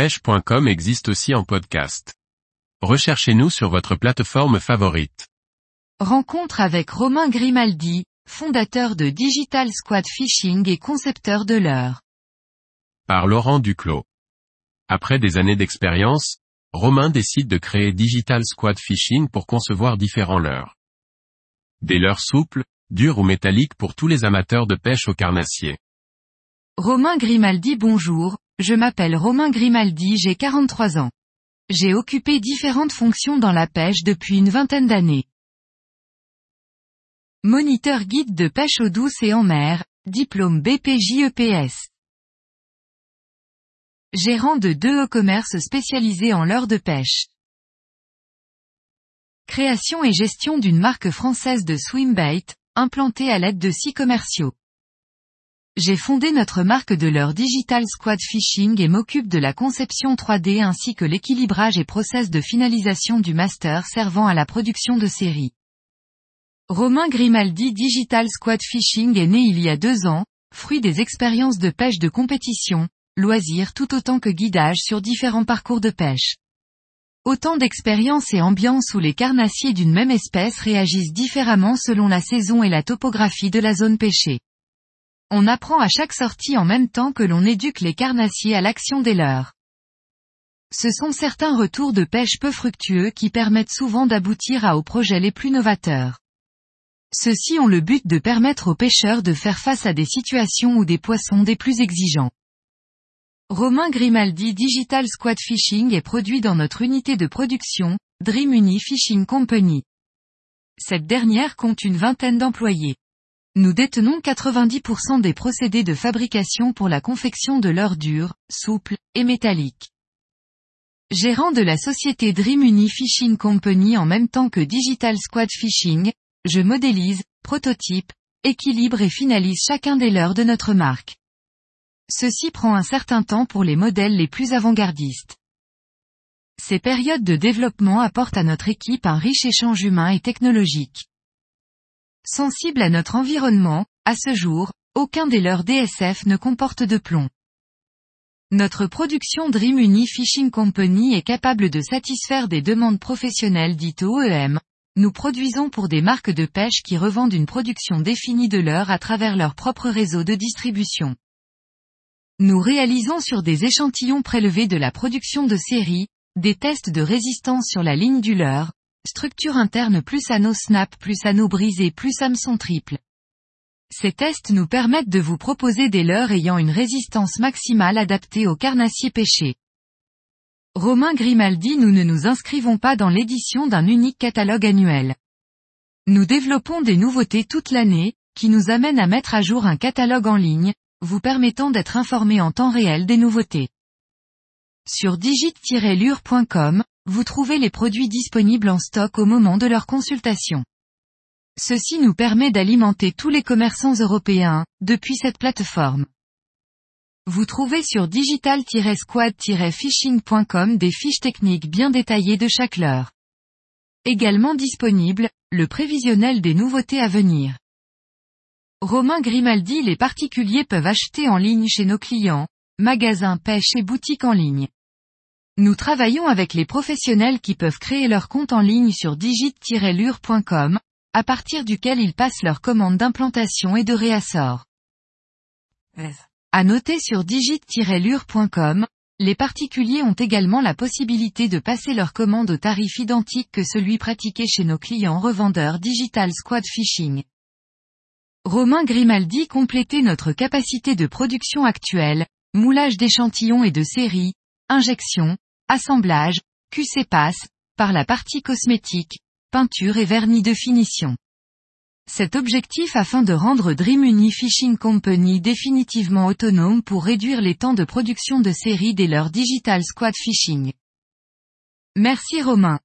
pêche.com existe aussi en podcast. Recherchez-nous sur votre plateforme favorite. Rencontre avec Romain Grimaldi, fondateur de Digital Squad Fishing et concepteur de l'heure. Par Laurent Duclos. Après des années d'expérience, Romain décide de créer Digital Squad Fishing pour concevoir différents leurres. Des leurres souples, dures ou métalliques pour tous les amateurs de pêche au carnassier. Romain Grimaldi bonjour, je m'appelle Romain Grimaldi j'ai 43 ans. J'ai occupé différentes fonctions dans la pêche depuis une vingtaine d'années. Moniteur guide de pêche eau douce et en mer, diplôme BPJEPS. Gérant de deux e-commerce spécialisés en l'heure de pêche. Création et gestion d'une marque française de swimbait, implantée à l'aide de six commerciaux. J'ai fondé notre marque de leur Digital Squad Fishing et m'occupe de la conception 3D ainsi que l'équilibrage et process de finalisation du master servant à la production de séries. Romain Grimaldi Digital Squad Fishing est né il y a deux ans, fruit des expériences de pêche de compétition, loisirs tout autant que guidage sur différents parcours de pêche. Autant d'expériences et ambiances où les carnassiers d'une même espèce réagissent différemment selon la saison et la topographie de la zone pêchée. On apprend à chaque sortie en même temps que l'on éduque les carnassiers à l'action des leurs. Ce sont certains retours de pêche peu fructueux qui permettent souvent d'aboutir à aux projets les plus novateurs. Ceux-ci ont le but de permettre aux pêcheurs de faire face à des situations ou des poissons des plus exigeants. Romain Grimaldi Digital Squad Fishing est produit dans notre unité de production, Dream Uni Fishing Company. Cette dernière compte une vingtaine d'employés. Nous détenons 90% des procédés de fabrication pour la confection de l'heure dure, souple, et métallique. Gérant de la société Dream Uni Fishing Company en même temps que Digital Squad Fishing, je modélise, prototype, équilibre et finalise chacun des leurres de notre marque. Ceci prend un certain temps pour les modèles les plus avant-gardistes. Ces périodes de développement apportent à notre équipe un riche échange humain et technologique. Sensible à notre environnement, à ce jour, aucun des leurs DSF ne comporte de plomb. Notre production Dream Uni Fishing Company est capable de satisfaire des demandes professionnelles dites OEM. Nous produisons pour des marques de pêche qui revendent une production définie de leur à travers leur propre réseau de distribution. Nous réalisons sur des échantillons prélevés de la production de série, des tests de résistance sur la ligne du leurre, Structure interne plus anneau snap plus anneau brisé plus hameçon triple. Ces tests nous permettent de vous proposer des leurres ayant une résistance maximale adaptée au carnassier pêché. Romain Grimaldi nous ne nous inscrivons pas dans l'édition d'un unique catalogue annuel. Nous développons des nouveautés toute l'année, qui nous amènent à mettre à jour un catalogue en ligne, vous permettant d'être informé en temps réel des nouveautés. Sur digit-lure.com, vous trouvez les produits disponibles en stock au moment de leur consultation. Ceci nous permet d'alimenter tous les commerçants européens, depuis cette plateforme. Vous trouvez sur digital-squad-fishing.com des fiches techniques bien détaillées de chaque leurre. Également disponible, le prévisionnel des nouveautés à venir. Romain Grimaldi Les particuliers peuvent acheter en ligne chez nos clients, magasins pêche et boutiques en ligne. Nous travaillons avec les professionnels qui peuvent créer leur compte en ligne sur digit-lure.com, à partir duquel ils passent leurs commandes d'implantation et de réassort. À noter sur digit-lure.com, les particuliers ont également la possibilité de passer leurs commandes au tarif identique que celui pratiqué chez nos clients revendeurs Digital Squad Fishing. Romain Grimaldi compléter notre capacité de production actuelle, moulage d'échantillons et de séries, injection, assemblage, QC passe, par la partie cosmétique, peinture et vernis de finition. Cet objectif afin de rendre Dream Uni Fishing Company définitivement autonome pour réduire les temps de production de série dès leur Digital Squad Fishing. Merci Romain.